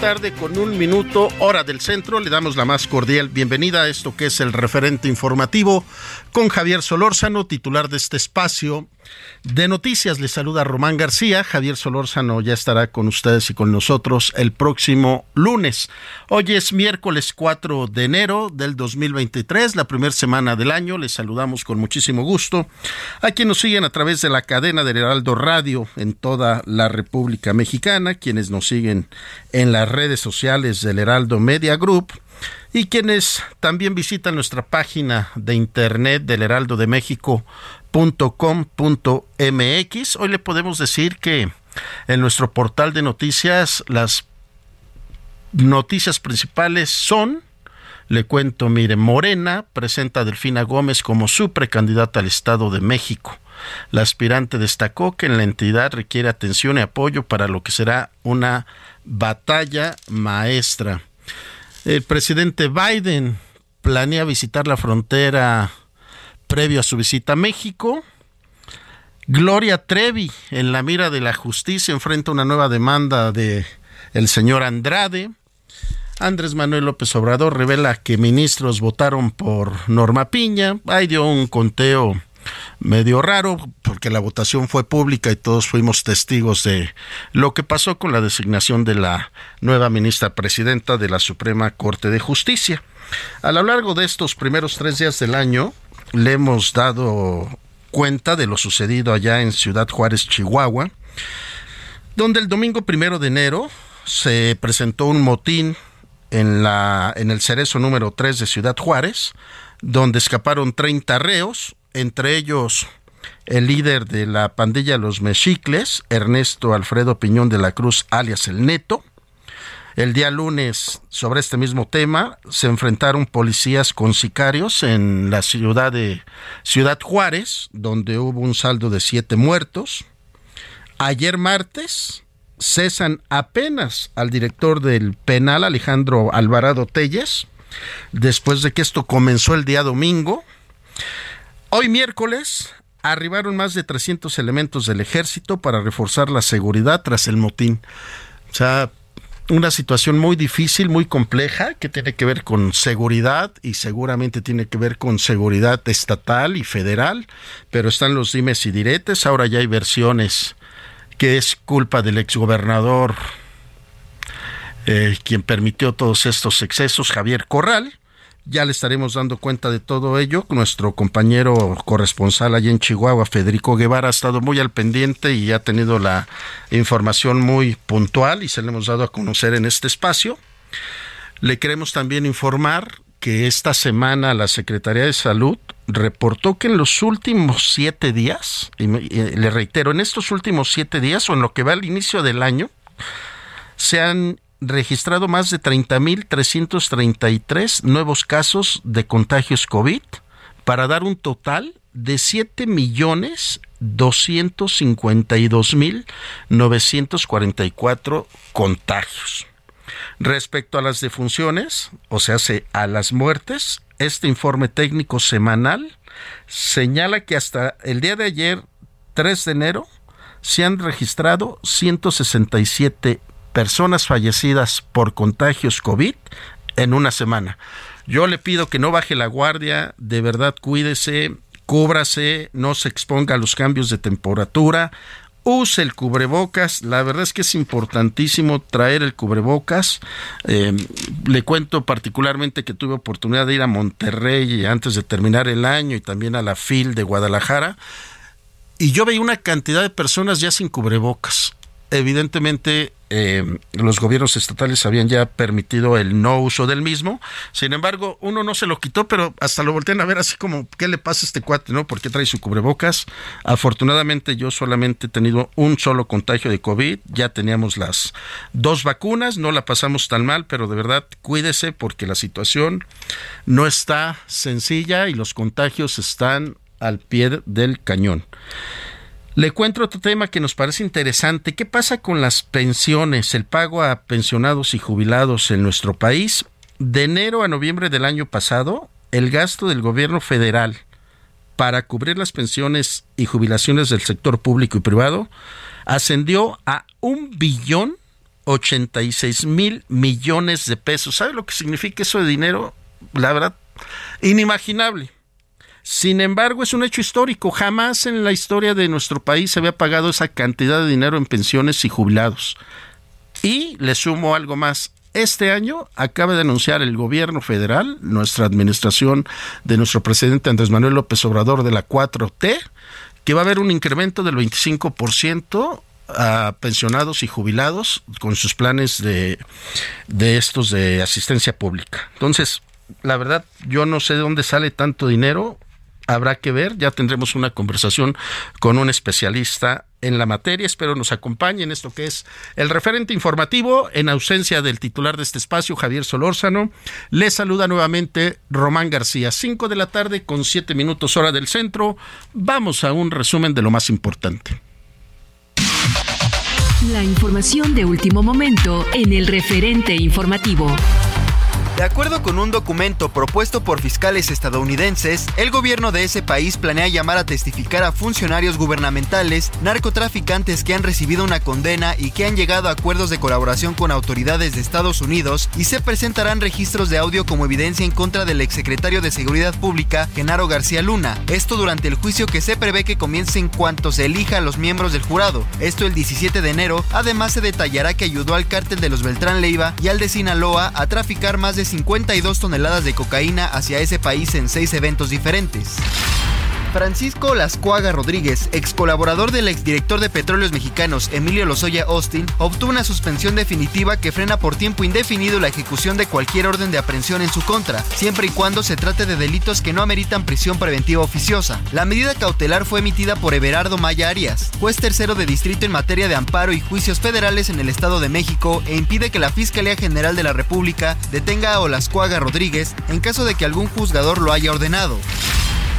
Tarde con un minuto, hora del centro. Le damos la más cordial bienvenida a esto que es el referente informativo con Javier Solórzano, titular de este espacio de noticias. Le saluda Román García. Javier Solórzano ya estará con ustedes y con nosotros el próximo lunes. Hoy es miércoles 4 de enero del 2023, la primera semana del año. Les saludamos con muchísimo gusto a quienes nos siguen a través de la cadena del Heraldo Radio en toda la República Mexicana, quienes nos siguen en las redes sociales del Heraldo Media Group y quienes también visitan nuestra página de internet del Heraldo de México .com.mx. Hoy le podemos decir que en nuestro portal de noticias las noticias principales son, le cuento, mire, Morena presenta a Delfina Gómez como su precandidata al Estado de México. La aspirante destacó que en la entidad requiere atención y apoyo para lo que será una batalla maestra. El presidente Biden planea visitar la frontera previo a su visita a México. Gloria Trevi, en la mira de la justicia, enfrenta una nueva demanda de el señor Andrade. Andrés Manuel López Obrador revela que ministros votaron por Norma Piña. Ahí dio un conteo medio raro porque la votación fue pública y todos fuimos testigos de lo que pasó con la designación de la nueva ministra presidenta de la Suprema Corte de Justicia. A lo largo de estos primeros tres días del año, le hemos dado cuenta de lo sucedido allá en Ciudad Juárez, Chihuahua, donde el domingo primero de enero se presentó un motín en, la, en el cerezo número 3 de Ciudad Juárez, donde escaparon 30 reos, entre ellos el líder de la pandilla Los Mexicles, Ernesto Alfredo Piñón de la Cruz, alias El Neto, el día lunes, sobre este mismo tema, se enfrentaron policías con sicarios en la ciudad de Ciudad Juárez, donde hubo un saldo de siete muertos. Ayer martes, cesan apenas al director del penal, Alejandro Alvarado Telles, después de que esto comenzó el día domingo. Hoy miércoles arribaron más de 300 elementos del ejército para reforzar la seguridad tras el motín. O sea, una situación muy difícil, muy compleja, que tiene que ver con seguridad y seguramente tiene que ver con seguridad estatal y federal, pero están los dimes y diretes. Ahora ya hay versiones que es culpa del exgobernador eh, quien permitió todos estos excesos, Javier Corral, ya le estaremos dando cuenta de todo ello. Nuestro compañero corresponsal allí en Chihuahua, Federico Guevara, ha estado muy al pendiente y ha tenido la información muy puntual y se le hemos dado a conocer en este espacio. Le queremos también informar que esta semana la Secretaría de Salud reportó que en los últimos siete días, y le reitero, en estos últimos siete días o en lo que va al inicio del año, se han registrado más de 30.333 nuevos casos de contagios COVID para dar un total de 7 millones 252 mil 944 contagios. Respecto a las defunciones, o sea, a las muertes, este informe técnico semanal señala que hasta el día de ayer, 3 de enero, se han registrado 167 personas fallecidas por contagios COVID en una semana, Yo le pido que no baje la guardia, de verdad cuídese, cúbrase, no se exponga a los cambios de temperatura, use el cubrebocas. La verdad es que es importantísimo traer el cubrebocas. Eh, le cuento particularmente que tuve oportunidad de ir a Monterrey antes de terminar el año y también a la FIL de Guadalajara. Y yo veía una cantidad de personas ya sin cubrebocas evidentemente eh, los gobiernos estatales habían ya permitido el no uso del mismo. Sin embargo, uno no se lo quitó, pero hasta lo voltean a ver así como, ¿qué le pasa a este cuate? ¿No? ¿Por qué trae su cubrebocas? Afortunadamente yo solamente he tenido un solo contagio de COVID. Ya teníamos las dos vacunas, no la pasamos tan mal, pero de verdad cuídese porque la situación no está sencilla y los contagios están al pie del cañón. Le cuento otro tema que nos parece interesante. ¿Qué pasa con las pensiones, el pago a pensionados y jubilados en nuestro país? De enero a noviembre del año pasado, el gasto del gobierno federal para cubrir las pensiones y jubilaciones del sector público y privado ascendió a un billón ochenta y seis mil millones de pesos. ¿Sabe lo que significa eso de dinero? La verdad, inimaginable. Sin embargo, es un hecho histórico. Jamás en la historia de nuestro país se había pagado esa cantidad de dinero en pensiones y jubilados. Y le sumo algo más. Este año acaba de anunciar el gobierno federal, nuestra administración de nuestro presidente Andrés Manuel López Obrador de la 4T, que va a haber un incremento del 25% a pensionados y jubilados con sus planes de, de estos de asistencia pública. Entonces, la verdad, yo no sé de dónde sale tanto dinero habrá que ver, ya tendremos una conversación con un especialista en la materia. Espero nos acompañe en esto que es el referente informativo en ausencia del titular de este espacio, Javier Solórzano. Le saluda nuevamente Román García. Cinco de la tarde con siete minutos hora del centro. Vamos a un resumen de lo más importante. La información de último momento en el referente informativo. De acuerdo con un documento propuesto por fiscales estadounidenses, el gobierno de ese país planea llamar a testificar a funcionarios gubernamentales, narcotraficantes que han recibido una condena y que han llegado a acuerdos de colaboración con autoridades de Estados Unidos y se presentarán registros de audio como evidencia en contra del exsecretario de Seguridad Pública, Genaro García Luna. Esto durante el juicio que se prevé que comience en cuanto se elija a los miembros del jurado. Esto el 17 de enero. Además se detallará que ayudó al cártel de los Beltrán Leiva y al de Sinaloa a traficar más de 52 toneladas de cocaína hacia ese país en seis eventos diferentes. Francisco Lascuaga Rodríguez, ex colaborador del exdirector de Petróleos Mexicanos Emilio Lozoya Austin, obtuvo una suspensión definitiva que frena por tiempo indefinido la ejecución de cualquier orden de aprehensión en su contra, siempre y cuando se trate de delitos que no ameritan prisión preventiva oficiosa. La medida cautelar fue emitida por Everardo Maya Arias, juez tercero de distrito en materia de amparo y juicios federales en el Estado de México e impide que la Fiscalía General de la República detenga a Olascuaga Rodríguez en caso de que algún juzgador lo haya ordenado.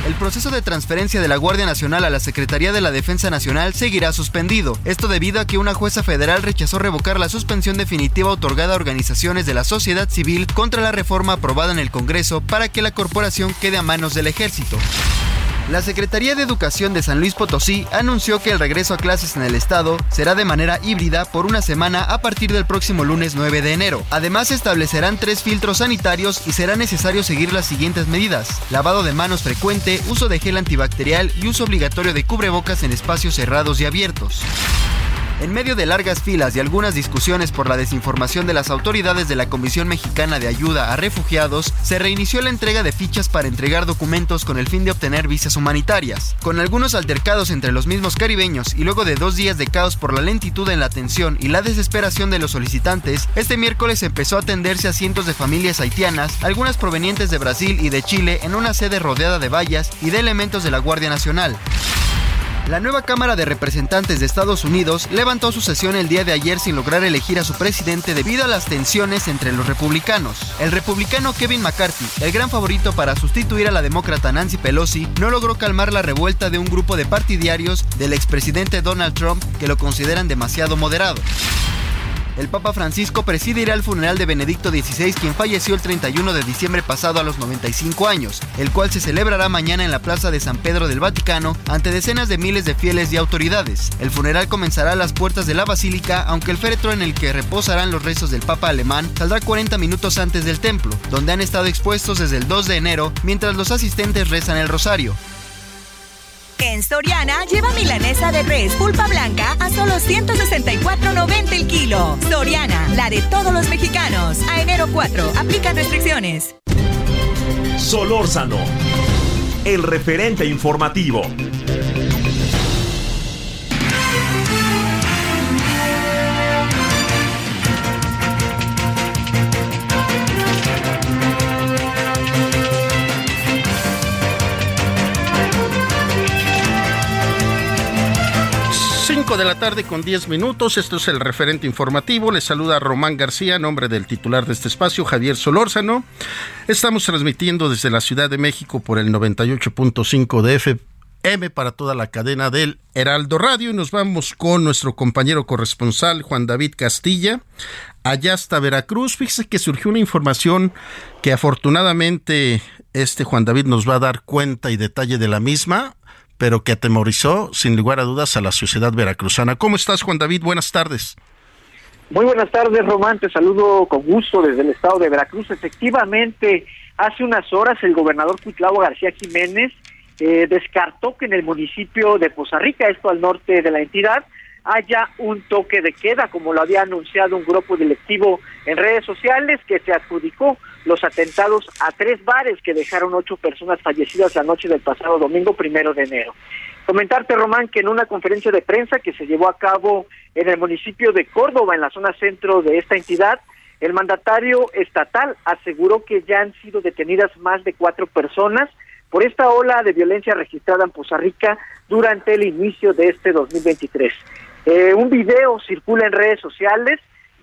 El proceso de transferencia de la Guardia Nacional a la Secretaría de la Defensa Nacional seguirá suspendido. Esto debido a que una jueza federal rechazó revocar la suspensión definitiva otorgada a organizaciones de la sociedad civil contra la reforma aprobada en el Congreso para que la corporación quede a manos del ejército. La Secretaría de Educación de San Luis Potosí anunció que el regreso a clases en el estado será de manera híbrida por una semana a partir del próximo lunes 9 de enero. Además, establecerán tres filtros sanitarios y será necesario seguir las siguientes medidas. Lavado de manos frecuente, uso de gel antibacterial y uso obligatorio de cubrebocas en espacios cerrados y abiertos. En medio de largas filas y algunas discusiones por la desinformación de las autoridades de la Comisión Mexicana de Ayuda a Refugiados, se reinició la entrega de fichas para entregar documentos con el fin de obtener visas humanitarias. Con algunos altercados entre los mismos caribeños y luego de dos días de caos por la lentitud en la atención y la desesperación de los solicitantes, este miércoles empezó a atenderse a cientos de familias haitianas, algunas provenientes de Brasil y de Chile, en una sede rodeada de vallas y de elementos de la Guardia Nacional. La nueva Cámara de Representantes de Estados Unidos levantó su sesión el día de ayer sin lograr elegir a su presidente debido a las tensiones entre los republicanos. El republicano Kevin McCarthy, el gran favorito para sustituir a la demócrata Nancy Pelosi, no logró calmar la revuelta de un grupo de partidarios del expresidente Donald Trump que lo consideran demasiado moderado. El Papa Francisco presidirá el funeral de Benedicto XVI, quien falleció el 31 de diciembre pasado a los 95 años, el cual se celebrará mañana en la Plaza de San Pedro del Vaticano ante decenas de miles de fieles y autoridades. El funeral comenzará a las puertas de la basílica, aunque el féretro en el que reposarán los restos del Papa alemán saldrá 40 minutos antes del templo, donde han estado expuestos desde el 2 de enero mientras los asistentes rezan el rosario. En Soriana, lleva milanesa de res pulpa blanca a solo 164.90 el kilo. Soriana, la de todos los mexicanos. A enero 4, aplica restricciones. Solórzano, el referente informativo. 5 de la tarde con 10 minutos. Esto es el referente informativo. Les saluda Román García, nombre del titular de este espacio, Javier Solórzano. Estamos transmitiendo desde la Ciudad de México por el 98.5 de FM para toda la cadena del Heraldo Radio y nos vamos con nuestro compañero corresponsal Juan David Castilla allá hasta Veracruz. Fíjese que surgió una información que afortunadamente este Juan David nos va a dar cuenta y detalle de la misma pero que atemorizó sin lugar a dudas a la sociedad veracruzana. ¿Cómo estás, Juan David? Buenas tardes. Muy buenas tardes, Román. Te saludo con gusto desde el estado de Veracruz. Efectivamente, hace unas horas el gobernador Cuitlavo García Jiménez eh, descartó que en el municipio de Poza Rica, esto al norte de la entidad, haya un toque de queda, como lo había anunciado un grupo directivo en redes sociales que se adjudicó los atentados a tres bares que dejaron ocho personas fallecidas la noche del pasado domingo primero de enero. Comentarte, Román, que en una conferencia de prensa que se llevó a cabo en el municipio de Córdoba, en la zona centro de esta entidad, el mandatario estatal aseguró que ya han sido detenidas más de cuatro personas por esta ola de violencia registrada en Poza Rica durante el inicio de este 2023. Eh, un video circula en redes sociales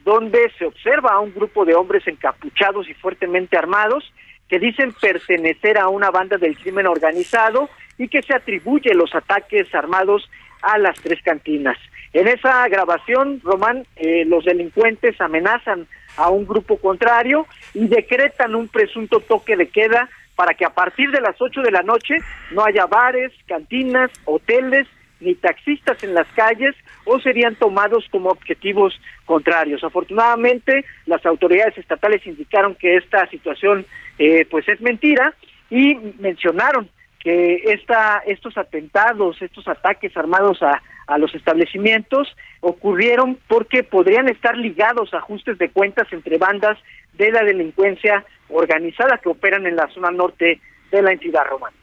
donde se observa a un grupo de hombres encapuchados y fuertemente armados que dicen pertenecer a una banda del crimen organizado y que se atribuye los ataques armados a las tres cantinas. En esa grabación, Román, eh, los delincuentes amenazan a un grupo contrario y decretan un presunto toque de queda para que a partir de las 8 de la noche no haya bares, cantinas, hoteles ni taxistas en las calles o serían tomados como objetivos contrarios. Afortunadamente, las autoridades estatales indicaron que esta situación eh, pues es mentira y mencionaron que esta, estos atentados, estos ataques armados a, a los establecimientos ocurrieron porque podrían estar ligados a ajustes de cuentas entre bandas de la delincuencia organizada que operan en la zona norte de la entidad romana.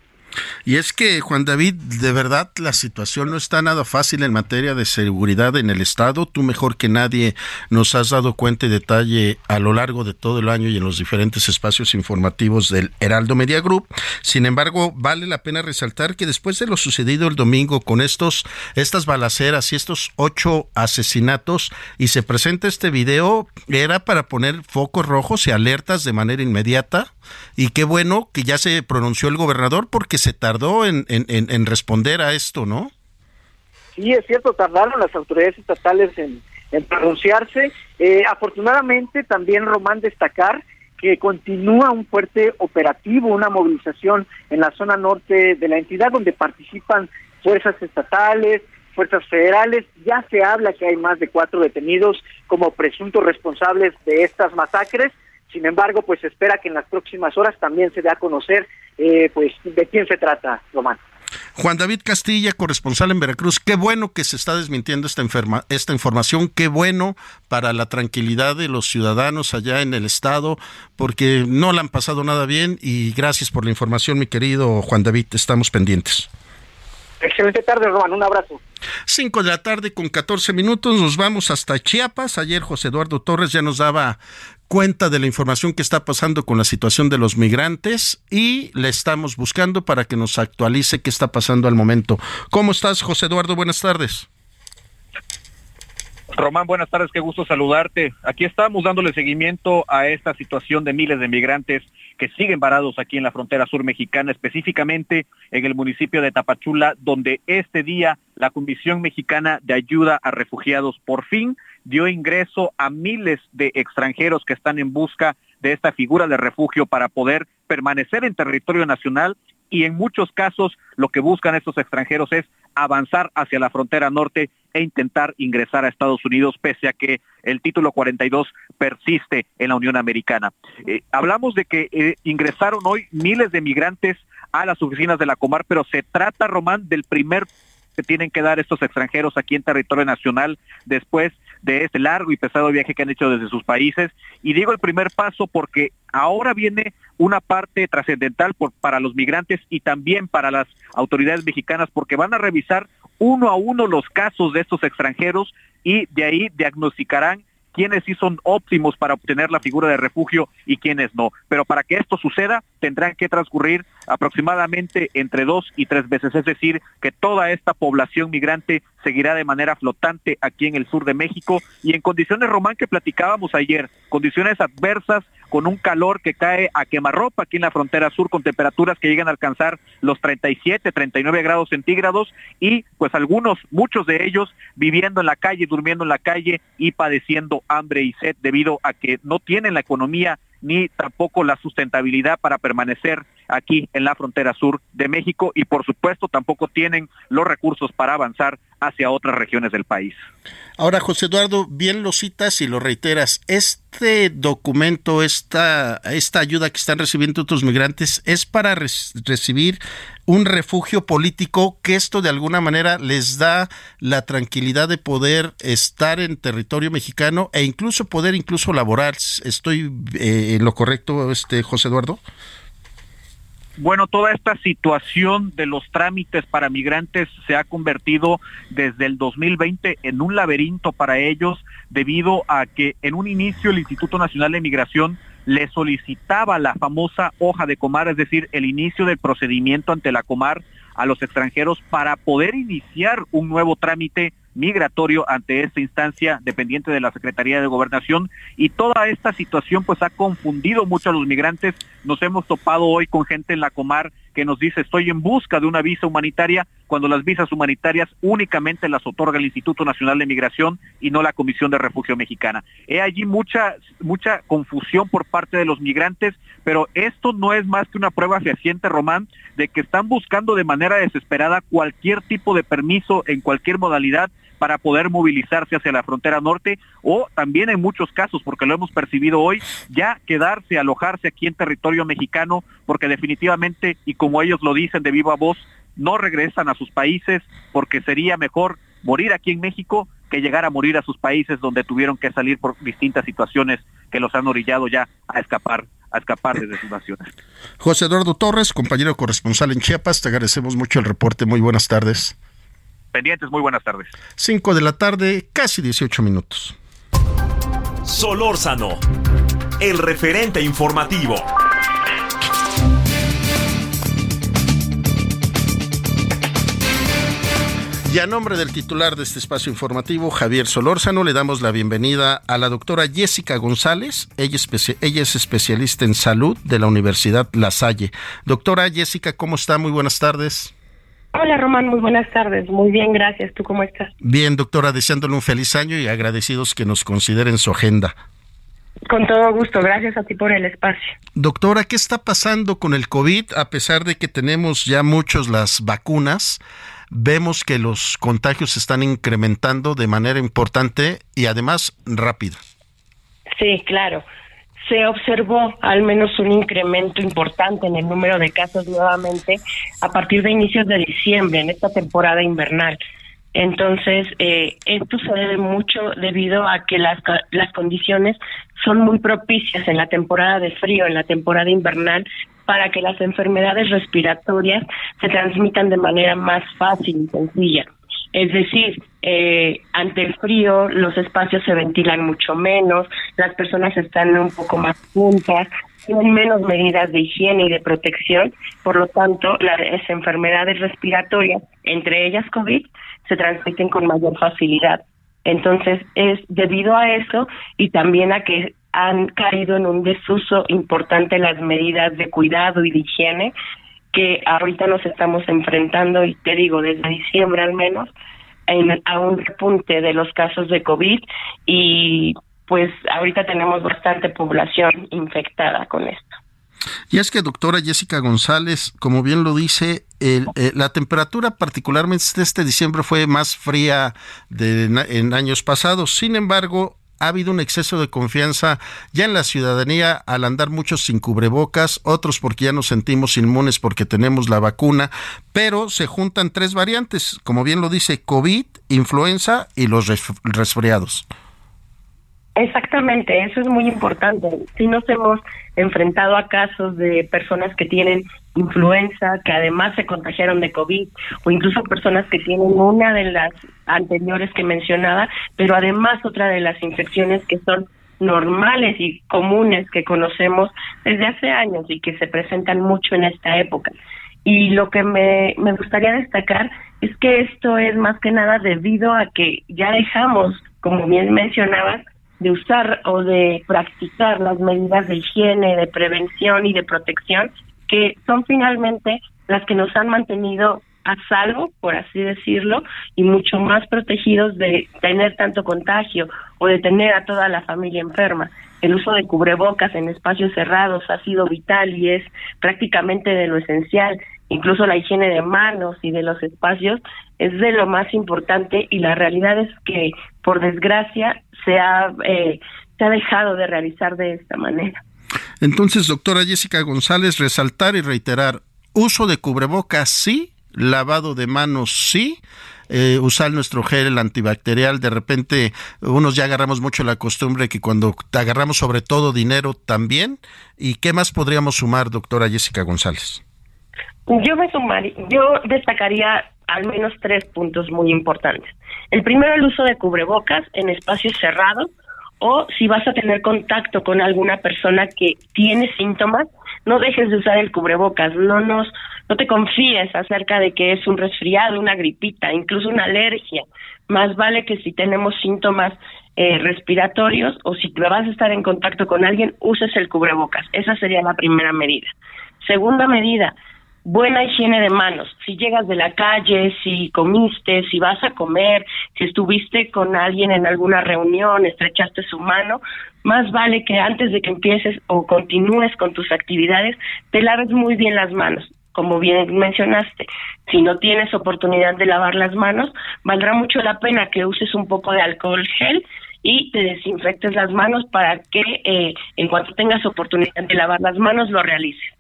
Y es que, Juan David, de verdad la situación no está nada fácil en materia de seguridad en el Estado. Tú mejor que nadie nos has dado cuenta y detalle a lo largo de todo el año y en los diferentes espacios informativos del Heraldo Media Group. Sin embargo, vale la pena resaltar que después de lo sucedido el domingo con estos, estas balaceras y estos ocho asesinatos y se presenta este video, era para poner focos rojos y alertas de manera inmediata. Y qué bueno que ya se pronunció el gobernador porque se tardó en, responder a esto, ¿no? Sí, es cierto, tardaron las autoridades estatales en, pronunciarse. Eh, afortunadamente, también Román destacar que continúa un fuerte operativo, una movilización en la zona norte de la entidad donde participan fuerzas estatales, fuerzas federales. Ya se habla que hay más de cuatro detenidos como presuntos responsables de estas masacres. Sin embargo, pues se espera que en las próximas horas también se dé a conocer eh, pues de quién se trata, Román. Juan David Castilla, corresponsal en Veracruz, qué bueno que se está desmintiendo esta, enferma, esta información, qué bueno para la tranquilidad de los ciudadanos allá en el estado, porque no le han pasado nada bien y gracias por la información, mi querido Juan David, estamos pendientes. Excelente tarde, Román. Un abrazo. Cinco de la tarde con 14 minutos. Nos vamos hasta Chiapas. Ayer José Eduardo Torres ya nos daba cuenta de la información que está pasando con la situación de los migrantes y le estamos buscando para que nos actualice qué está pasando al momento. ¿Cómo estás, José Eduardo? Buenas tardes. Román, buenas tardes, qué gusto saludarte. Aquí estamos dándole seguimiento a esta situación de miles de migrantes que siguen varados aquí en la frontera sur mexicana, específicamente en el municipio de Tapachula, donde este día la Comisión Mexicana de Ayuda a Refugiados por fin dio ingreso a miles de extranjeros que están en busca de esta figura de refugio para poder permanecer en territorio nacional y en muchos casos lo que buscan estos extranjeros es avanzar hacia la frontera norte e intentar ingresar a Estados Unidos pese a que el título 42 persiste en la Unión Americana. Eh, hablamos de que eh, ingresaron hoy miles de migrantes a las oficinas de la Comar, pero se trata, Román, del primer que tienen que dar estos extranjeros aquí en territorio nacional después de este largo y pesado viaje que han hecho desde sus países. Y digo el primer paso porque ahora viene una parte trascendental para los migrantes y también para las autoridades mexicanas porque van a revisar uno a uno los casos de estos extranjeros y de ahí diagnosticarán quiénes sí son óptimos para obtener la figura de refugio y quiénes no. Pero para que esto suceda, tendrán que transcurrir aproximadamente entre dos y tres veces. Es decir, que toda esta población migrante seguirá de manera flotante aquí en el sur de México y en condiciones, Román, que platicábamos ayer, condiciones adversas con un calor que cae a quemarropa aquí en la frontera sur con temperaturas que llegan a alcanzar los 37, 39 grados centígrados y pues algunos, muchos de ellos viviendo en la calle, durmiendo en la calle y padeciendo hambre y sed debido a que no tienen la economía ni tampoco la sustentabilidad para permanecer aquí en la frontera sur de México y por supuesto tampoco tienen los recursos para avanzar hacia otras regiones del país. Ahora, José Eduardo, bien lo citas y lo reiteras. Este documento, esta, esta ayuda que están recibiendo otros migrantes, es para recibir un refugio político que esto de alguna manera les da la tranquilidad de poder estar en territorio mexicano e incluso poder incluso laborar. ¿Estoy eh, en lo correcto, este José Eduardo? Bueno, toda esta situación de los trámites para migrantes se ha convertido desde el 2020 en un laberinto para ellos debido a que en un inicio el Instituto Nacional de Migración le solicitaba la famosa hoja de comar, es decir, el inicio del procedimiento ante la comar a los extranjeros para poder iniciar un nuevo trámite migratorio ante esta instancia dependiente de la Secretaría de Gobernación y toda esta situación pues ha confundido mucho a los migrantes. Nos hemos topado hoy con gente en la Comar que nos dice estoy en busca de una visa humanitaria cuando las visas humanitarias únicamente las otorga el Instituto Nacional de Migración y no la Comisión de Refugio Mexicana. He allí mucha mucha confusión por parte de los migrantes, pero esto no es más que una prueba fehaciente, Román, de que están buscando de manera desesperada cualquier tipo de permiso en cualquier modalidad para poder movilizarse hacia la frontera norte o también en muchos casos, porque lo hemos percibido hoy, ya quedarse, alojarse aquí en territorio mexicano, porque definitivamente, y como ellos lo dicen de viva voz, no regresan a sus países porque sería mejor morir aquí en México que llegar a morir a sus países donde tuvieron que salir por distintas situaciones que los han orillado ya a escapar a escapar desde sus naciones. José Eduardo Torres, compañero corresponsal en Chiapas, te agradecemos mucho el reporte. Muy buenas tardes pendientes. Muy buenas tardes. 5 de la tarde, casi 18 minutos. Solórzano, el referente informativo. Y a nombre del titular de este espacio informativo, Javier Solórzano, le damos la bienvenida a la doctora Jessica González. Ella, ella, es especialista en salud de la Universidad La Salle. Doctora Jessica, ¿cómo está? Muy buenas tardes. Hola Román, muy buenas tardes. Muy bien, gracias. ¿Tú cómo estás? Bien, doctora, deseándole un feliz año y agradecidos que nos consideren su agenda. Con todo gusto, gracias a ti por el espacio. Doctora, ¿qué está pasando con el COVID? A pesar de que tenemos ya muchos las vacunas, vemos que los contagios se están incrementando de manera importante y además rápida. Sí, claro se observó al menos un incremento importante en el número de casos nuevamente a partir de inicios de diciembre, en esta temporada invernal. Entonces, eh, esto se debe mucho debido a que las, las condiciones son muy propicias en la temporada de frío, en la temporada invernal, para que las enfermedades respiratorias se transmitan de manera más fácil y sencilla. Es decir, eh, ante el frío los espacios se ventilan mucho menos, las personas están un poco más juntas, tienen menos medidas de higiene y de protección, por lo tanto las enfermedades respiratorias, entre ellas COVID, se transmiten con mayor facilidad. Entonces es debido a eso y también a que han caído en un desuso importante las medidas de cuidado y de higiene que ahorita nos estamos enfrentando y te digo desde diciembre al menos en, a un repunte de los casos de COVID y pues ahorita tenemos bastante población infectada con esto. Y es que, doctora Jessica González, como bien lo dice, el, eh, la temperatura particularmente este diciembre fue más fría de, en años pasados. Sin embargo, ha habido un exceso de confianza ya en la ciudadanía al andar muchos sin cubrebocas, otros porque ya nos sentimos inmunes porque tenemos la vacuna, pero se juntan tres variantes, como bien lo dice, COVID, influenza y los resfriados. Exactamente, eso es muy importante. Si nos hemos enfrentado a casos de personas que tienen influenza, que además se contagiaron de COVID, o incluso personas que tienen una de las anteriores que mencionaba, pero además otra de las infecciones que son normales y comunes que conocemos desde hace años y que se presentan mucho en esta época. Y lo que me, me gustaría destacar es que esto es más que nada debido a que ya dejamos, como bien mencionabas, de usar o de practicar las medidas de higiene, de prevención y de protección, que son finalmente las que nos han mantenido a salvo, por así decirlo, y mucho más protegidos de tener tanto contagio o de tener a toda la familia enferma. El uso de cubrebocas en espacios cerrados ha sido vital y es prácticamente de lo esencial. Incluso la higiene de manos y de los espacios es de lo más importante y la realidad es que, por desgracia, se ha, eh, se ha dejado de realizar de esta manera. Entonces, doctora Jessica González, resaltar y reiterar, uso de cubrebocas sí, lavado de manos sí, eh, usar nuestro gel antibacterial. De repente, unos ya agarramos mucho la costumbre que cuando agarramos sobre todo dinero también. ¿Y qué más podríamos sumar, doctora Jessica González? Yo me sumaría, yo destacaría al menos tres puntos muy importantes. El primero, el uso de cubrebocas en espacios cerrados o si vas a tener contacto con alguna persona que tiene síntomas, no dejes de usar el cubrebocas, no nos no te confíes acerca de que es un resfriado, una gripita, incluso una alergia. Más vale que si tenemos síntomas eh, respiratorios o si vas a estar en contacto con alguien, uses el cubrebocas. Esa sería la primera medida. Segunda medida, buena higiene de manos. Si llegas de la calle, si comiste, si vas a comer, si estuviste con alguien en alguna reunión, estrechaste su mano, más vale que antes de que empieces o continúes con tus actividades, te laves muy bien las manos. Como bien mencionaste, si no tienes oportunidad de lavar las manos, valdrá mucho la pena que uses un poco de alcohol gel y te desinfectes las manos para que eh, en cuanto tengas oportunidad de lavar las manos lo realices.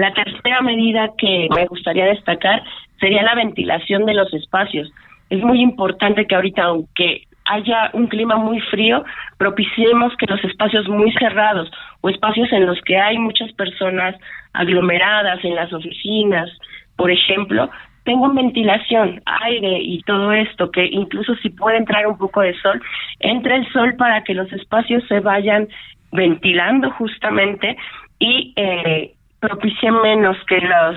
La tercera medida que me gustaría destacar sería la ventilación de los espacios. Es muy importante que ahorita, aunque haya un clima muy frío, propiciemos que los espacios muy cerrados o espacios en los que hay muchas personas aglomeradas en las oficinas, por ejemplo, tengan ventilación, aire y todo esto, que incluso si puede entrar un poco de sol, entre el sol para que los espacios se vayan ventilando justamente y eh, propicie menos que los,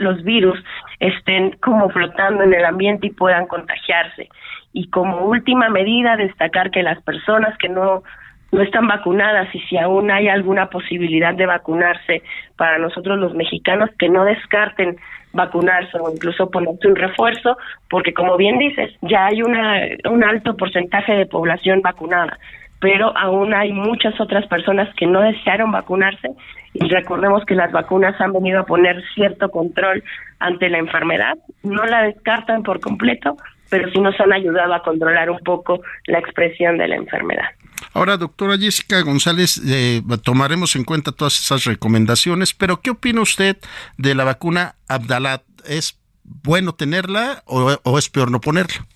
los virus estén como flotando en el ambiente y puedan contagiarse. Y como última medida, destacar que las personas que no, no están vacunadas y si aún hay alguna posibilidad de vacunarse para nosotros los mexicanos, que no descarten vacunarse o incluso ponerse un refuerzo, porque como bien dices, ya hay una, un alto porcentaje de población vacunada pero aún hay muchas otras personas que no desearon vacunarse y recordemos que las vacunas han venido a poner cierto control ante la enfermedad, no la descartan por completo, pero sí nos han ayudado a controlar un poco la expresión de la enfermedad. Ahora, doctora Jessica González, eh, tomaremos en cuenta todas esas recomendaciones, pero ¿qué opina usted de la vacuna Abdalat? ¿Es bueno tenerla o, o es peor no ponerla?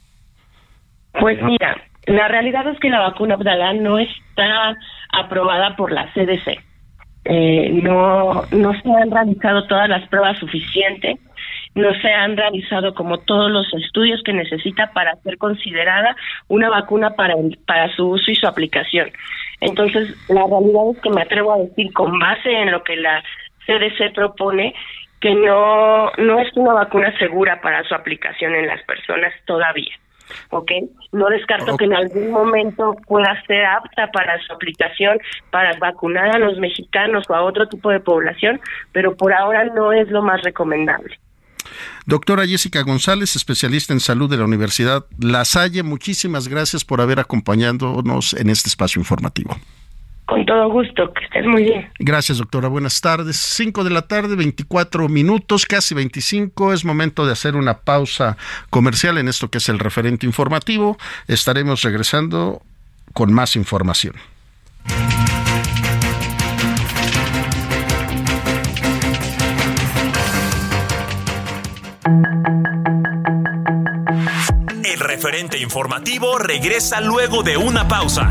Pues mira, la realidad es que la vacuna Abdalá no está aprobada por la CDC. Eh, no, no se han realizado todas las pruebas suficientes, no se han realizado como todos los estudios que necesita para ser considerada una vacuna para, para su uso y su aplicación. Entonces, la realidad es que me atrevo a decir, con base en lo que la CDC propone, que no, no es una vacuna segura para su aplicación en las personas todavía. ¿Ok? No descarto que en algún momento pueda ser apta para su aplicación, para vacunar a los mexicanos o a otro tipo de población, pero por ahora no es lo más recomendable. Doctora Jessica González, especialista en salud de la Universidad La Salle, muchísimas gracias por haber acompañándonos en este espacio informativo. Con todo gusto, que estés muy bien. Gracias, doctora. Buenas tardes. 5 de la tarde, 24 minutos, casi 25. Es momento de hacer una pausa comercial en esto que es el referente informativo. Estaremos regresando con más información. El referente informativo regresa luego de una pausa.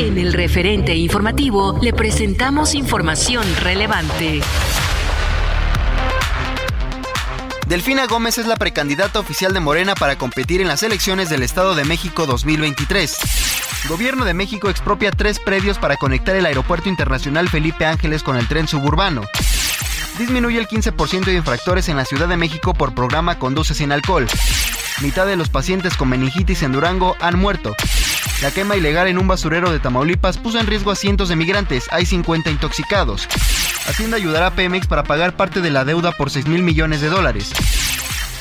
En el referente informativo le presentamos información relevante. Delfina Gómez es la precandidata oficial de Morena para competir en las elecciones del Estado de México 2023. Gobierno de México expropia tres predios para conectar el Aeropuerto Internacional Felipe Ángeles con el tren suburbano. Disminuye el 15% de infractores en la Ciudad de México por programa Conduce sin alcohol. Mitad de los pacientes con meningitis en Durango han muerto. La quema ilegal en un basurero de Tamaulipas puso en riesgo a cientos de migrantes. Hay 50 intoxicados. Hacienda ayudará a Pemex para pagar parte de la deuda por 6 mil millones de dólares.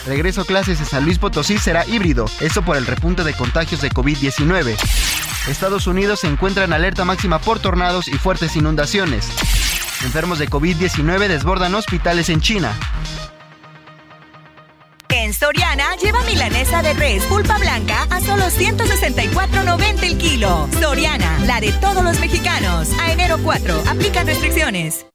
Regreso a clases en San Luis Potosí será híbrido, esto por el repunte de contagios de COVID-19. Estados Unidos se encuentra en alerta máxima por tornados y fuertes inundaciones. Enfermos de COVID-19 desbordan hospitales en China. En Soriana, lleva milanesa de res pulpa blanca a solo 164.90 el kilo. Soriana, la de todos los mexicanos. A enero 4, aplican restricciones.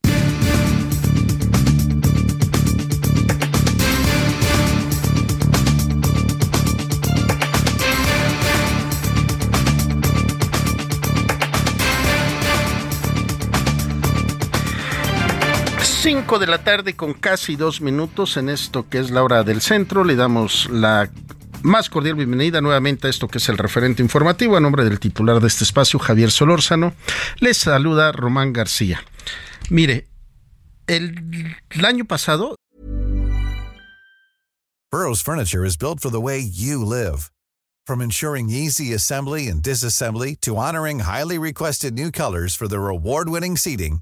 Cinco de la tarde con casi dos minutos en esto que es la hora del centro. Le damos la más cordial bienvenida nuevamente a esto que es el referente informativo a nombre del titular de este espacio, Javier Solórzano. Les saluda Román García. Mire, el, el año pasado... Burroughs Furniture is built for the way you live. From ensuring easy assembly and disassembly to honoring highly requested new colors for their award-winning seating,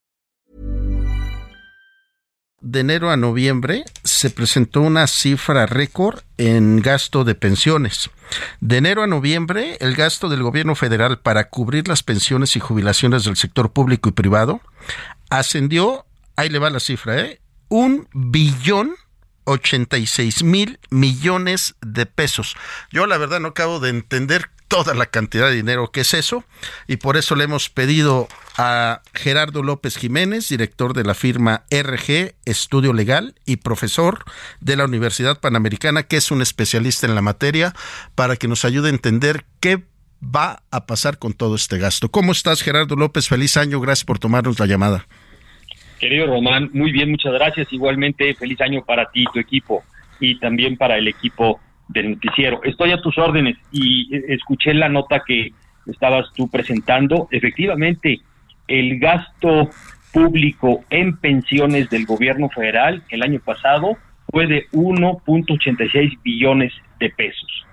De enero a noviembre se presentó una cifra récord en gasto de pensiones. De enero a noviembre, el gasto del gobierno federal para cubrir las pensiones y jubilaciones del sector público y privado ascendió, ahí le va la cifra, ¿eh? un billón 86 mil millones de pesos. Yo la verdad no acabo de entender toda la cantidad de dinero que es eso y por eso le hemos pedido a Gerardo López Jiménez, director de la firma RG Estudio Legal y profesor de la Universidad Panamericana, que es un especialista en la materia, para que nos ayude a entender qué va a pasar con todo este gasto. ¿Cómo estás, Gerardo López? Feliz año, gracias por tomarnos la llamada. Querido Román, muy bien, muchas gracias. Igualmente, feliz año para ti, tu equipo, y también para el equipo del noticiero. Estoy a tus órdenes y escuché la nota que estabas tú presentando. Efectivamente, el gasto público en pensiones del gobierno federal el año pasado fue de 1.86 billones de pesos.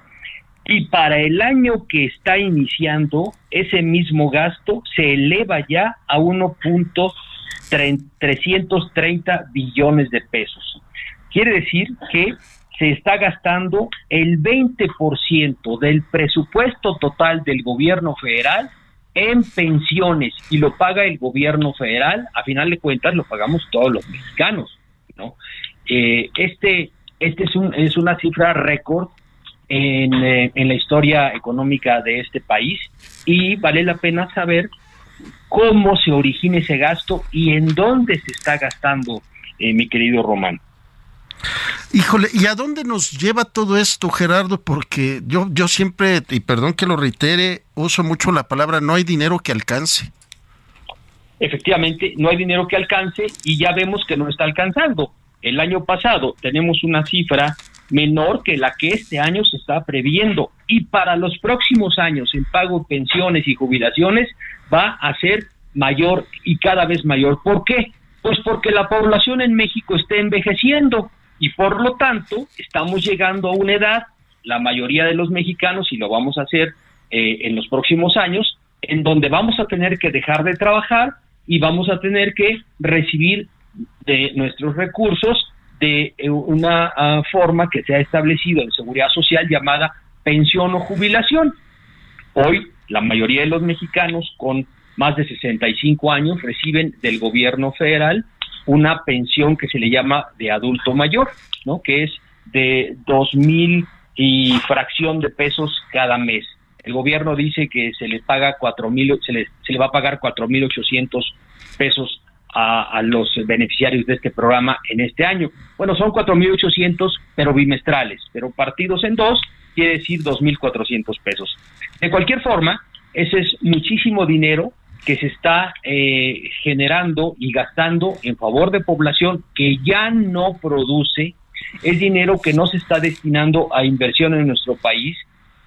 Y para el año que está iniciando, ese mismo gasto se eleva ya a 1.330 billones de pesos. Quiere decir que se está gastando el 20% del presupuesto total del gobierno federal en pensiones y lo paga el gobierno federal, a final de cuentas lo pagamos todos los mexicanos, ¿no? Eh, este este es, un, es una cifra récord en, eh, en la historia económica de este país y vale la pena saber cómo se origina ese gasto y en dónde se está gastando, eh, mi querido Román. Híjole, ¿y a dónde nos lleva todo esto, Gerardo? Porque yo, yo siempre, y perdón que lo reitere, uso mucho la palabra no hay dinero que alcance. Efectivamente, no hay dinero que alcance y ya vemos que no está alcanzando. El año pasado tenemos una cifra menor que la que este año se está previendo y para los próximos años en pago de pensiones y jubilaciones va a ser mayor y cada vez mayor. ¿Por qué? Pues porque la población en México está envejeciendo y por lo tanto estamos llegando a una edad, la mayoría de los mexicanos, y lo vamos a hacer eh, en los próximos años, en donde vamos a tener que dejar de trabajar y vamos a tener que recibir de nuestros recursos de eh, una ah, forma que se ha establecido en seguridad social llamada pensión o jubilación. Hoy la mayoría de los mexicanos con más de 65 años reciben del gobierno federal una pensión que se le llama de adulto mayor, ¿no? Que es de dos mil y fracción de pesos cada mes. El gobierno dice que se le paga cuatro mil, se le, se va a pagar cuatro mil ochocientos pesos a, los beneficiarios de este programa en este año. Bueno, son 4.800, pero bimestrales, pero partidos en dos, quiere decir 2.400 pesos. De cualquier forma, ese es muchísimo dinero que se está eh, generando y gastando en favor de población que ya no produce, es dinero que no se está destinando a inversión en nuestro país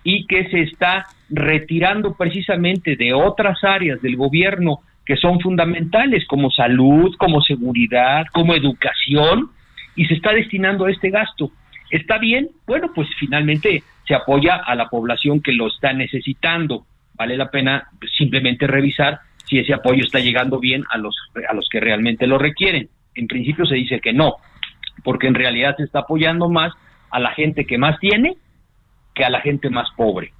y que se está retirando precisamente de otras áreas del gobierno que son fundamentales como salud, como seguridad, como educación, y se está destinando a este gasto. ¿Está bien? Bueno, pues finalmente se apoya a la población que lo está necesitando. Vale la pena simplemente revisar si ese apoyo está llegando bien a los, a los que realmente lo requieren. En principio se dice que no, porque en realidad se está apoyando más a la gente que más tiene que a la gente más pobre.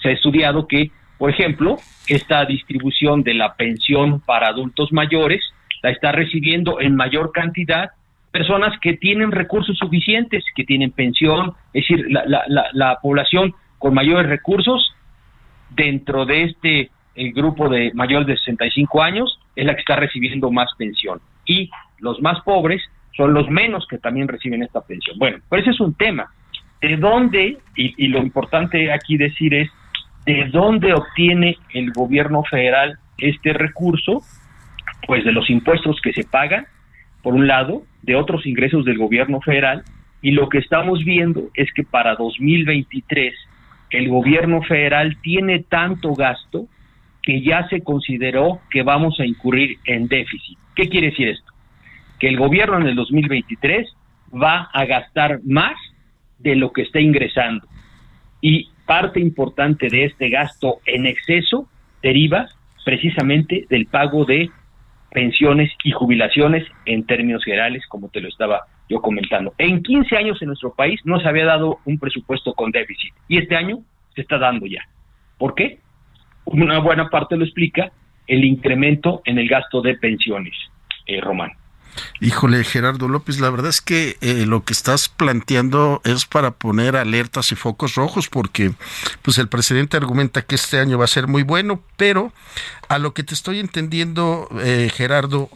Se ha estudiado que por ejemplo, esta distribución de la pensión para adultos mayores la está recibiendo en mayor cantidad personas que tienen recursos suficientes, que tienen pensión, es decir, la, población con mayores recursos dentro de este grupo de mayores de 65 años es la que está recibiendo más pensión. Y los más pobres son los menos que también reciben esta pensión. Bueno, pero ese es un tema. ¿De dónde? y lo importante aquí decir es, ¿De dónde obtiene el gobierno federal este recurso? Pues de los impuestos que se pagan, por un lado, de otros ingresos del gobierno federal, y lo que estamos viendo es que para 2023 el gobierno federal tiene tanto gasto que ya se consideró que vamos a incurrir en déficit. ¿Qué quiere decir esto? Que el gobierno en el 2023 va a gastar más de lo que está ingresando. Y parte importante de este gasto en exceso deriva precisamente del pago de pensiones y jubilaciones en términos generales, como te lo estaba yo comentando. En 15 años en nuestro país no se había dado un presupuesto con déficit y este año se está dando ya. ¿Por qué? Una buena parte lo explica el incremento en el gasto de pensiones, eh, Román. Híjole, Gerardo López, la verdad es que eh, lo que estás planteando es para poner alertas y focos rojos, porque pues el presidente argumenta que este año va a ser muy bueno, pero a lo que te estoy entendiendo, eh, Gerardo,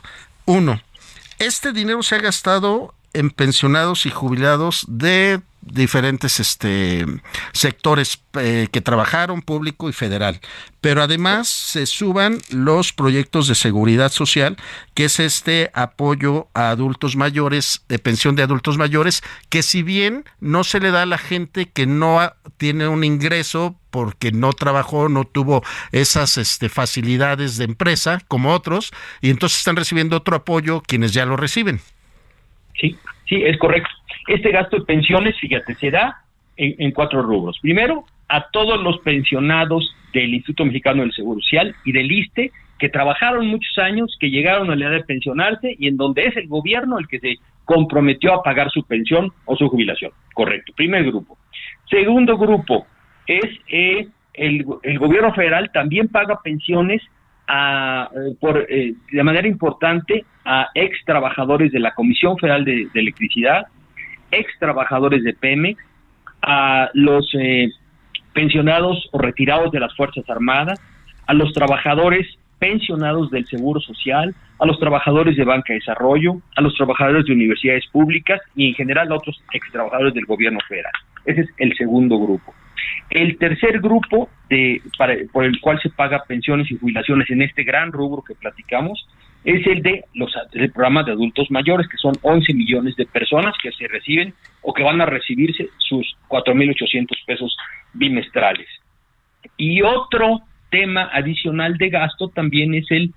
uno, este dinero se ha gastado en pensionados y jubilados de diferentes este, sectores eh, que trabajaron, público y federal. Pero además se suban los proyectos de seguridad social, que es este apoyo a adultos mayores, de pensión de adultos mayores, que si bien no se le da a la gente que no tiene un ingreso porque no trabajó, no tuvo esas este, facilidades de empresa como otros, y entonces están recibiendo otro apoyo quienes ya lo reciben. Sí, sí, es correcto. Este gasto de pensiones, fíjate, se da en, cuatro rubros. Primero, a todos los pensionados del Instituto Mexicano del Seguro Social y del ISTE que trabajaron muchos años, que llegaron a la edad de pensionarse y en donde es el gobierno el que se comprometió a pagar su pensión o su jubilación. Correcto, primer grupo. Segundo grupo es eh, el, gobierno federal también paga pensiones a, eh, por, eh, de manera importante a ex trabajadores de la Comisión Federal de, Electricidad, ex trabajadores de Pemex, a los pensionados o retirados de las Fuerzas Armadas, a los trabajadores pensionados del Seguro Social, a los trabajadores de banca de desarrollo, a los trabajadores de universidades públicas y en general a otros ex trabajadores del gobierno federal. Ese es el segundo grupo. El tercer grupo de, por el cual se paga pensiones y jubilaciones en este gran rubro que platicamos es el de los el programa de adultos mayores, que son 11 millones de personas que se reciben o que van a recibirse sus 4.800 pesos bimestrales. Y otro tema adicional de gasto también es el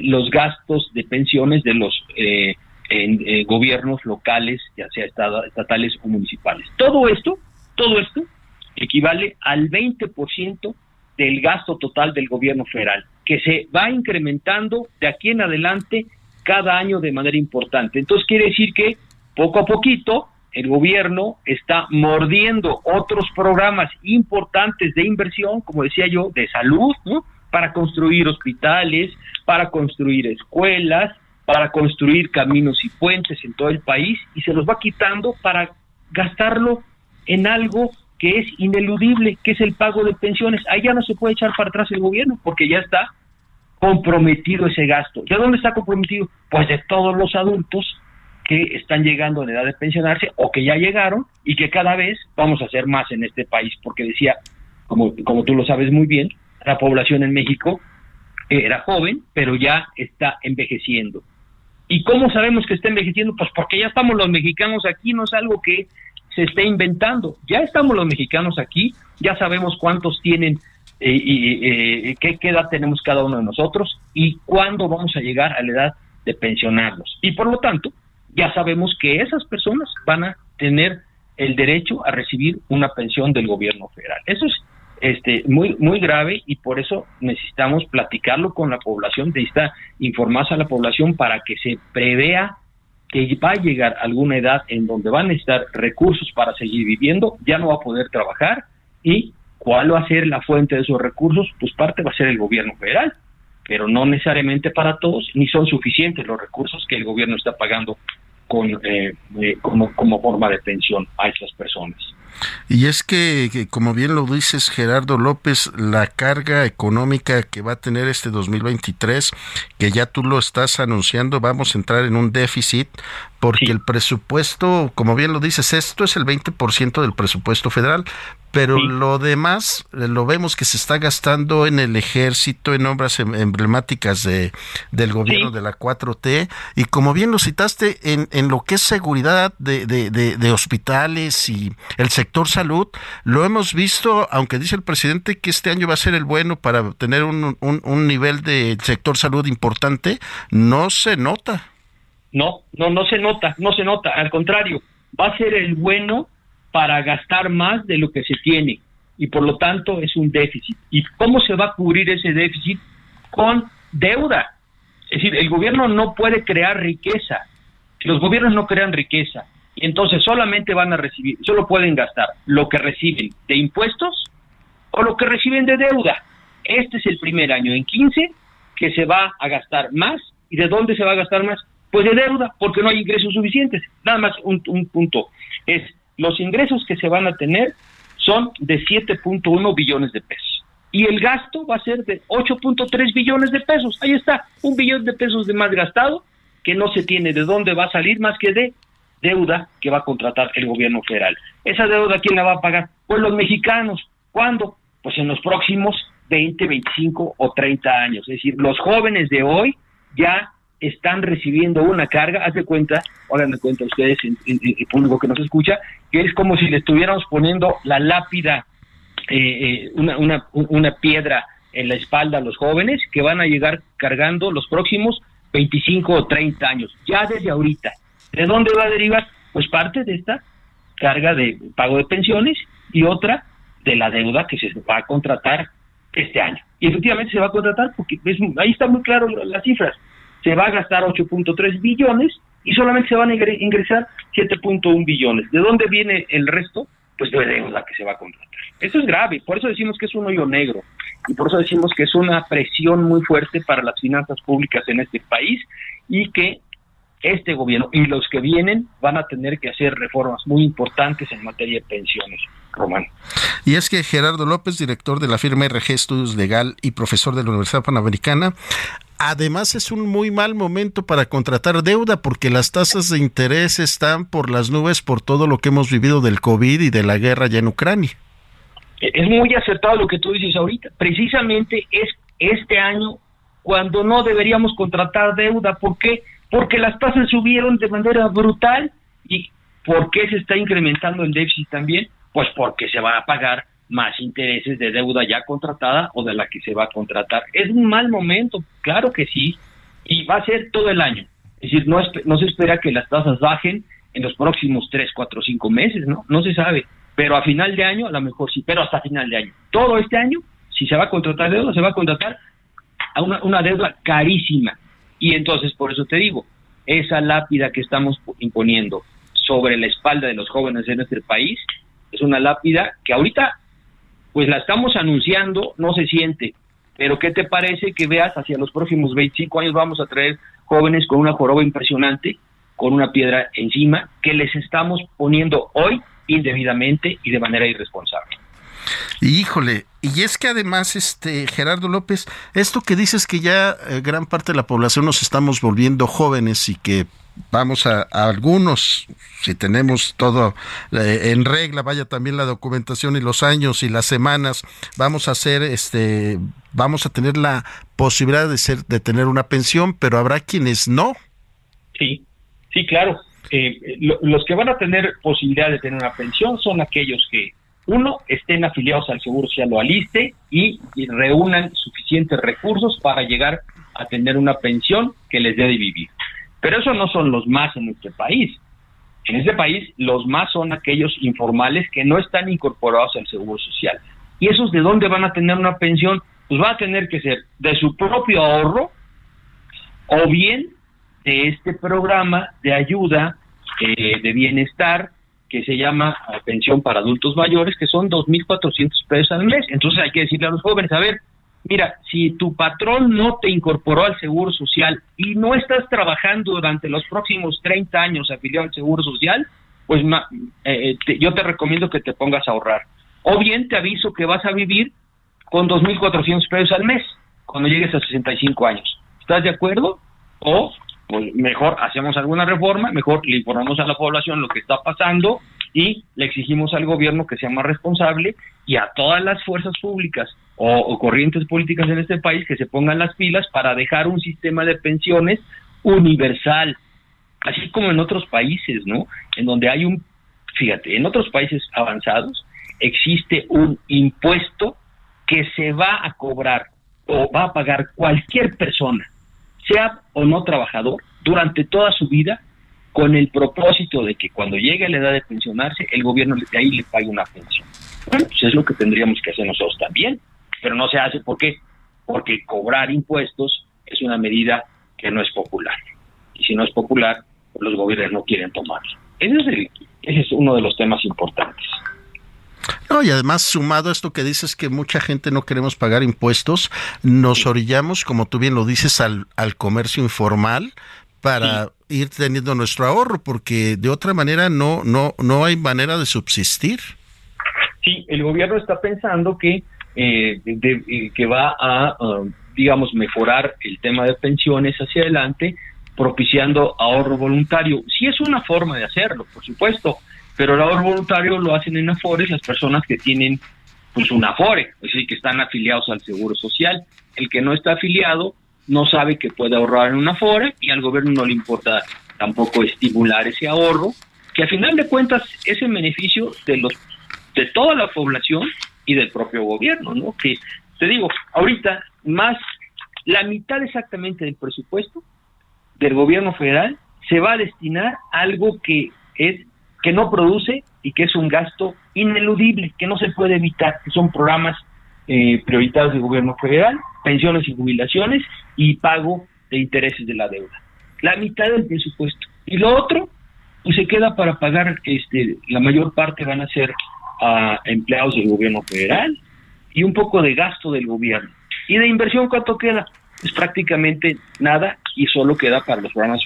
los gastos de pensiones de los eh, eh, gobiernos locales, ya sea estatales o municipales. Todo esto, todo esto equivale al 20% del gasto total del gobierno federal, que se va incrementando de aquí en adelante cada año de manera importante. Entonces quiere decir que poco a poquito el gobierno está mordiendo otros programas importantes de inversión, como decía yo, de salud, para construir hospitales, para construir escuelas, para construir caminos y puentes en todo el país, y se los va quitando para gastarlo en algo que es ineludible, que es el pago de pensiones. Ya no se puede echar para atrás el gobierno, porque ya está comprometido ese gasto. ¿De dónde está comprometido? Pues de todos los adultos que están llegando la edad de pensionarse o que ya llegaron y que cada vez vamos a hacer más en este país, porque decía, como, como tú lo sabes muy bien, la población en México era joven, pero ya está envejeciendo. ¿Y cómo sabemos que está envejeciendo? Pues porque ya estamos los mexicanos aquí, no es algo que se esté inventando. Ya estamos los mexicanos aquí, ya sabemos cuántos tienen eh, y eh, qué, edad tenemos cada uno de nosotros y cuándo vamos a llegar a la edad de pensionarnos. Y por lo tanto, ya sabemos que esas personas van a tener el derecho a recibir una pensión del gobierno federal. Eso es este muy muy grave y por eso necesitamos platicarlo con la población, necesita informarse a la población para que se prevea que va a llegar alguna edad en donde van a necesitar recursos para seguir viviendo, ya no va a poder trabajar y cuál va a ser la fuente de esos recursos, pues parte va a ser el gobierno federal, pero no necesariamente para todos, ni son suficientes los recursos que el gobierno está pagando con, eh, eh, como, como forma de pensión a esas personas. Y es que, como bien lo dices Gerardo López, la carga económica que va a tener este 2023, que ya tú lo estás anunciando, vamos a entrar en un déficit porque el presupuesto, como bien lo dices, esto es el 20% del presupuesto federal, pero lo demás eh, lo vemos que se está gastando en el ejército, en obras em, emblemáticas de, del gobierno de la 4T, y como bien lo citaste, en, en lo que es seguridad de, de, de, hospitales y el sector salud, lo hemos visto, aunque dice el presidente que este año va a ser el bueno para tener un, un, un nivel de sector salud importante, no se nota. No, no, no se nota, no se nota, al contrario, va a ser el bueno para gastar más de lo que se tiene y por lo tanto es un déficit. ¿Y cómo se va a cubrir ese déficit? Con deuda. Es decir, el gobierno no puede crear riqueza. Los gobiernos no crean riqueza y entonces solamente van a recibir, solo pueden gastar lo que reciben de impuestos o lo que reciben de deuda. Este es el primer año en 15 que se va a gastar más. ¿Y de dónde se va a gastar más? Pues de deuda, porque no hay ingresos suficientes. Nada más un, un punto. Es los ingresos que se van a tener son de 7.1 billones de pesos. Y el gasto va a ser de 8.3 billones de pesos. Ahí está, un billón de pesos de más gastado que no se tiene de dónde va a salir más que de deuda que va a contratar el gobierno federal. ¿Esa deuda quién la va a pagar? Pues los mexicanos. ¿Cuándo? Pues en los próximos 20, 25 o 30 años. Es decir, los jóvenes de hoy ya están recibiendo una carga, haz de cuenta, hagan de cuenta ustedes, el público que nos escucha, que es como si le estuviéramos poniendo la lápida, eh, eh, una, una, una piedra en la espalda a los jóvenes que van a llegar cargando los próximos 25 o 30 años, ya desde ahorita. ¿De dónde va a derivar? Pues parte de esta carga de pago de pensiones y otra de la deuda que se va a contratar este año. Y efectivamente se va a contratar porque ahí está muy claro las cifras se va a gastar 8.3 billones y solamente se van a ingresar 7.1 billones. ¿De dónde viene el resto? Pues de deuda que se va a contratar. Eso es grave, por eso decimos que es un hoyo negro y por eso decimos que es una presión muy fuerte para las finanzas públicas en este país y que este gobierno y los que vienen van a tener que hacer reformas muy importantes en materia de pensiones, Román. Y es que Gerardo López, director de la firma RG Estudios Legal y profesor de la Universidad Panamericana, Además es un muy mal momento para contratar deuda porque las tasas de interés están por las nubes por todo lo que hemos vivido del COVID y de la guerra ya en Ucrania. Es muy acertado lo que tú dices ahorita. Precisamente es este año cuando no deberíamos contratar deuda. ¿Por qué? Porque las tasas subieron de manera brutal. ¿Y por qué se está incrementando el déficit también? Pues porque se va a pagar más intereses de deuda ya contratada o de la que se va a contratar. Es un mal momento, claro que sí, y va a ser todo el año. Es decir, no, no se espera que las tasas bajen en los próximos 3, 4, 5 meses, ¿no? No se sabe, pero a final de año a lo mejor sí, pero hasta final de año. Todo este año, si se va a contratar deuda, se va a contratar a una, una deuda carísima. Y entonces, por eso te digo, esa lápida que estamos imponiendo sobre la espalda de los jóvenes de nuestro país es una lápida que ahorita pues la estamos anunciando, no se siente. Pero ¿qué te parece que veas hacia los próximos 25 años vamos a traer jóvenes con una joroba impresionante, con una piedra encima, que les estamos poniendo hoy indebidamente y de manera irresponsable? Híjole, y es que además, este Gerardo López, esto que dices que ya eh, gran parte de la población nos estamos volviendo jóvenes y que vamos a, algunos, si tenemos todo eh, en regla, vaya también la documentación y los años y las semanas, vamos a hacer este, vamos a tener la posibilidad de ser, de tener una pensión, pero habrá quienes no. Sí, sí, claro. Eh, los que van a tener posibilidad de tener una pensión son aquellos que uno, estén afiliados al Seguro Social o aliste y, y reúnan suficientes recursos para llegar a tener una pensión que les dé de vivir. Pero esos no son los más en nuestro país. En este país los más son aquellos informales que no están incorporados al Seguro Social. ¿Y esos de dónde van a tener una pensión? Pues va a tener que ser de su propio ahorro o bien de este programa de ayuda eh, de bienestar que se llama pensión para adultos mayores, que son 2.400 pesos al mes. Entonces hay que decirle a los jóvenes, a ver, Mira, si tu patrón no te incorporó al Seguro Social y no estás trabajando durante los próximos 30 años afiliado al Seguro Social, pues eh, yo te recomiendo que te pongas a ahorrar. O bien te aviso que vas a vivir con 2.400 pesos al mes cuando llegues a 65 años. ¿Estás de acuerdo? O pues mejor hacemos alguna reforma, mejor le informamos a la población lo que está pasando y le exigimos al gobierno que sea más responsable y a todas las fuerzas públicas o, corrientes políticas en este país que se pongan las pilas para dejar un sistema de pensiones universal, así como en otros países, ¿no? En donde hay un, fíjate, en otros países avanzados existe un impuesto que se va a cobrar o va a pagar cualquier persona, sea o no trabajador, durante toda su vida, con el propósito de que cuando llegue la edad de pensionarse, el gobierno de ahí le pague una pensión. Bueno, pues es lo que tendríamos que hacer nosotros también pero no se hace. ¿Por qué? Porque cobrar impuestos es una medida que no es popular. Y si no es popular, los gobiernos no quieren tomarlo. Es, ese es uno de los temas importantes. No, y además, sumado a esto que dices que mucha gente no queremos pagar impuestos, nos orillamos, como tú bien lo dices, al, al comercio informal para ir teniendo nuestro ahorro, porque de otra manera no, no, no hay manera de subsistir. Sí, el gobierno está pensando que eh, de, que va a, um, digamos, mejorar el tema de pensiones hacia adelante, propiciando ahorro voluntario. Sí es una forma de hacerlo, por supuesto, pero el ahorro voluntario lo hacen en Afores las personas que tienen pues un Afore, es decir, que están afiliados al Seguro Social. El que no está afiliado no sabe que puede ahorrar en un Afore y al gobierno no le importa tampoco estimular ese ahorro, que a final de cuentas es en beneficio de los de toda la población y del propio gobierno, ¿no? Que te digo, ahorita más la mitad exactamente del presupuesto del gobierno federal se va a destinar a algo que es que no produce y que es un gasto ineludible, que no se puede evitar, que son programas eh, prioritarios del gobierno federal, pensiones y jubilaciones y pago de intereses de la deuda. La mitad del presupuesto. Y lo otro, pues se queda para pagar, este, la mayor parte van a ser a empleados del gobierno federal y un poco de gasto del gobierno. ¿Y de inversión cuánto queda? Pues prácticamente nada y solo queda para los programas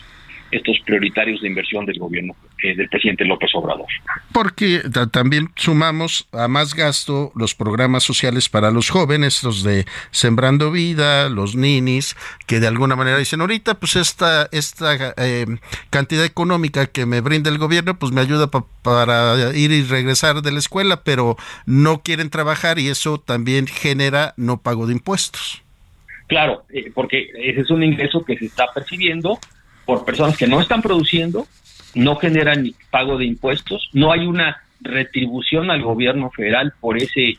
estos prioritarios de inversión del gobierno eh, del presidente López Obrador. Porque también sumamos a más gasto los programas sociales para los jóvenes, los de Sembrando Vida, los ninis, que de alguna manera dicen, ahorita pues esta, esta eh, cantidad económica que me brinda el gobierno pues me ayuda para ir y regresar de la escuela, pero no quieren trabajar y eso también genera no pago de impuestos. Claro, eh, porque ese es un ingreso que se está percibiendo por personas que no están produciendo, no generan pago de impuestos, no hay una retribución al gobierno federal por ese eh,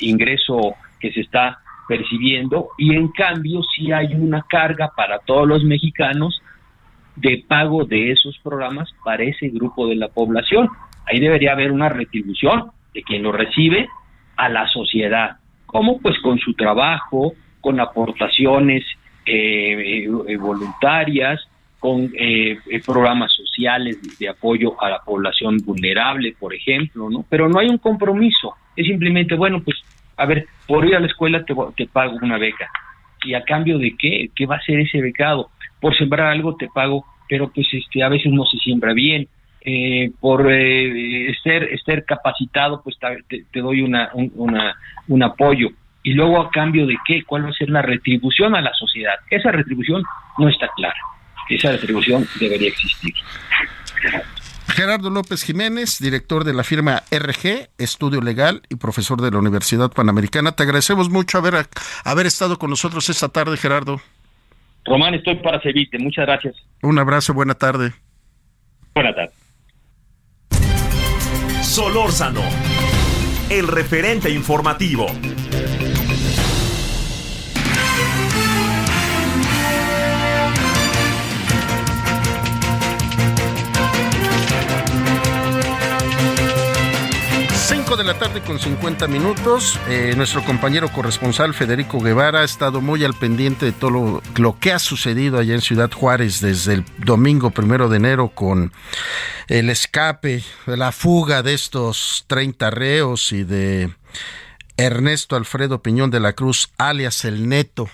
ingreso que se está percibiendo y en cambio sí hay una carga para todos los mexicanos de pago de esos programas para ese grupo de la población. Ahí debería haber una retribución de quien lo recibe a la sociedad. ¿Cómo? Pues con su trabajo, con aportaciones eh, eh, voluntarias, con eh, eh, programas sociales de, apoyo a la población vulnerable, por ejemplo, ¿no? Pero no hay un compromiso, es simplemente, bueno, pues, a ver, por ir a la escuela te, te pago una beca. ¿Y a cambio de qué? ¿Qué va a ser ese becado? Por sembrar algo te pago, pero pues este a veces no se siembra bien. Eh, por eh, ser, estar capacitado, pues te, te doy una, un, una, un apoyo. Y luego a cambio de qué? ¿Cuál va a ser la retribución a la sociedad? Esa retribución no está clara esa retribución debería existir. Gerardo López Jiménez, director de la firma RG, Estudio Legal y profesor de la Universidad Panamericana. Te agradecemos mucho haber, haber estado con nosotros esta tarde, Gerardo. Román, estoy para servirte. Muchas gracias. Un abrazo, buena tarde. Buena tarde. Solórzano, el referente informativo. De la tarde con 50 minutos. Eh, nuestro compañero corresponsal Federico Guevara ha estado muy al pendiente de todo lo, que ha sucedido allá en Ciudad Juárez desde el domingo primero de enero con el escape, la fuga de estos 30 reos y de Ernesto Alfredo Piñón de la Cruz, alias El Neto.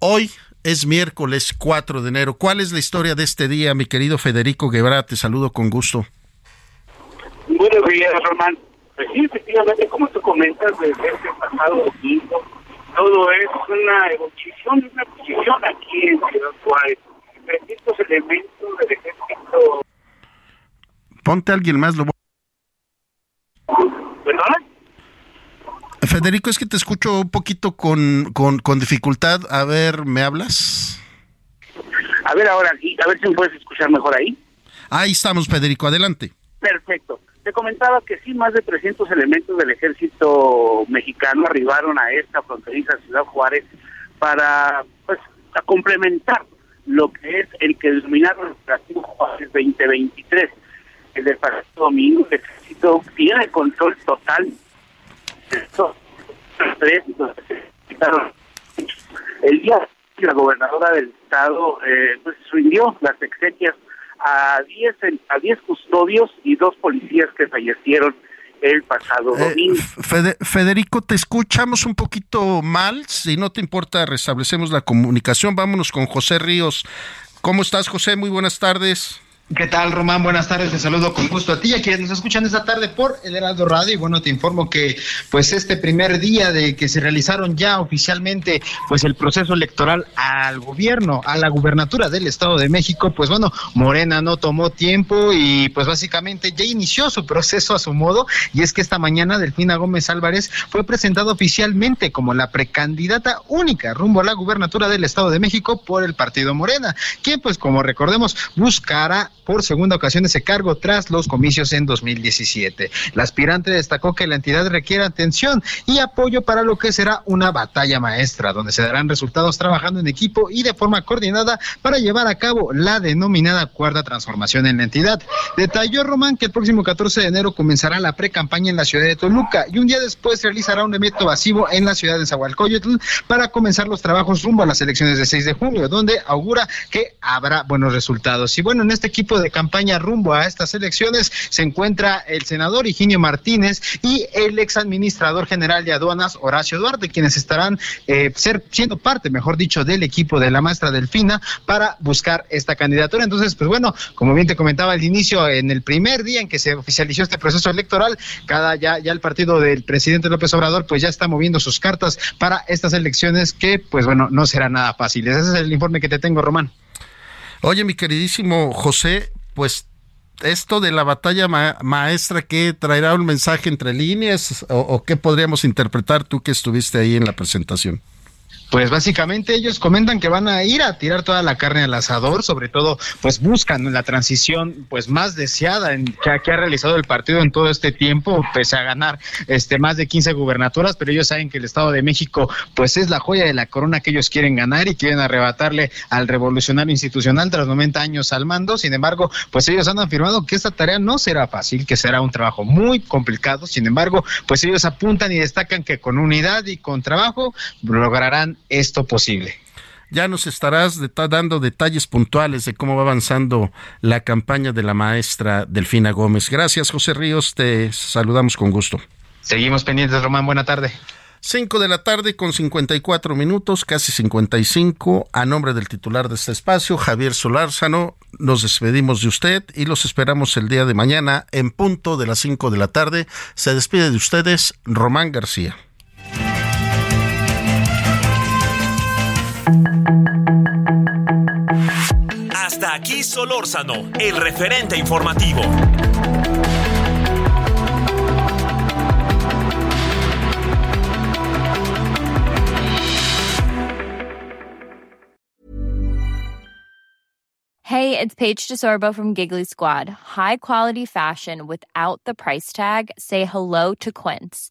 Hoy es miércoles 4 de enero. ¿Cuál es la historia de este día, mi querido Federico Guevara? Te saludo con gusto. Buenos días, Román. Pues sí, efectivamente, como tú comentas, desde este pasado domingo, todo es una evolución, una posición aquí en Ciudad Juárez. Distintos elementos del ejército. Ponte a alguien más, lo ¿Perdona? Federico, es que te escucho un poquito con, con, con dificultad. A ver, ¿me hablas? A ver ahora, a ver si me puedes escuchar mejor ahí. Ahí estamos, Federico, adelante. Perfecto. Te comentaba que sí, más de 300 elementos del ejército mexicano arribaron a esta fronteriza Ciudad Juárez para pues a complementar lo que es el que denominaron el Operativo Juárez 2023. El del pasado domingo, el ejército tiene control total el día la gobernadora del estado eh, pues rindió las exequias a 10 a 10 custodios y dos policías que fallecieron el pasado eh, domingo. Federico, te escuchamos un poquito mal. Si no te importa, restablecemos la comunicación. Vámonos con José Ríos. ¿Cómo estás, José? Muy buenas tardes. ¿Qué tal, Román? Buenas tardes, te saludo con gusto a ti y a quienes nos escuchan esta tarde por el Heraldo Radio. Y bueno, te informo que pues este primer día de que se realizaron ya oficialmente pues el proceso electoral al gobierno, a la gubernatura del Estado de México, pues bueno, Morena no tomó tiempo y pues básicamente ya inició su proceso a su modo. Y es que esta mañana Delfina Gómez Álvarez fue presentada oficialmente como la precandidata única rumbo a la gubernatura del Estado de México por el partido Morena, quien pues como recordemos buscará por segunda ocasión ese cargo tras los comicios en 2017. La aspirante destacó que la entidad requiere atención y apoyo para lo que será una batalla maestra, donde se darán resultados trabajando en equipo y de forma coordinada para llevar a cabo la denominada cuarta transformación en la entidad. Detalló Román que el próximo 14 de enero comenzará la pre-campaña en la ciudad de Toluca y un día después realizará un evento masivo en la ciudad de Zahualcóyotl para comenzar los trabajos rumbo a las elecciones de 6 de junio, donde augura que habrá buenos resultados. Y bueno, en este equipo de campaña rumbo a estas elecciones se encuentra el senador Higinio Martínez y el ex administrador general de aduanas Horacio Duarte, quienes estarán eh, ser, siendo parte, mejor dicho, del equipo de la maestra Delfina para buscar esta candidatura. Entonces, pues bueno, como bien te comentaba al inicio, en el primer día en que se oficializó este proceso electoral, cada ya, ya el partido del presidente López Obrador, pues ya está moviendo sus cartas para estas elecciones que, pues bueno, no será nada fácil. Ese es el informe que te tengo, Román. Oye, mi queridísimo José, pues esto de la batalla maestra, ¿qué traerá un mensaje entre líneas o, o qué podríamos interpretar tú que estuviste ahí en la presentación? Pues básicamente ellos comentan que van a ir a tirar toda la carne al asador, sobre todo pues buscan la transición pues más deseada en, que, que, ha realizado el partido en todo este tiempo, pese a ganar este más de 15 gubernaturas, pero ellos saben que el Estado de México pues es la joya de la corona que ellos quieren ganar y quieren arrebatarle al revolucionario institucional tras 90 años al mando. Sin embargo, pues ellos han afirmado que esta tarea no será fácil, que será un trabajo muy complicado. Sin embargo, pues ellos apuntan y destacan que con unidad y con trabajo lograrán esto posible. Ya nos estarás dando detalles puntuales de cómo va avanzando la campaña de la maestra Delfina Gómez. Gracias, José Ríos. Te saludamos con gusto. Seguimos pendientes, Román. Buena tarde. 5 de la tarde con 54 minutos, casi 55. A nombre del titular de este espacio, Javier Solárzano, nos despedimos de usted y los esperamos el día de mañana en punto de las 5 de la tarde. Se despide de ustedes Román García. Hasta aquí Solórzano, el referente informativo. Hey, it's Paige DeSorbo from Giggly Squad. High quality fashion without the price tag. Say hello to Quince.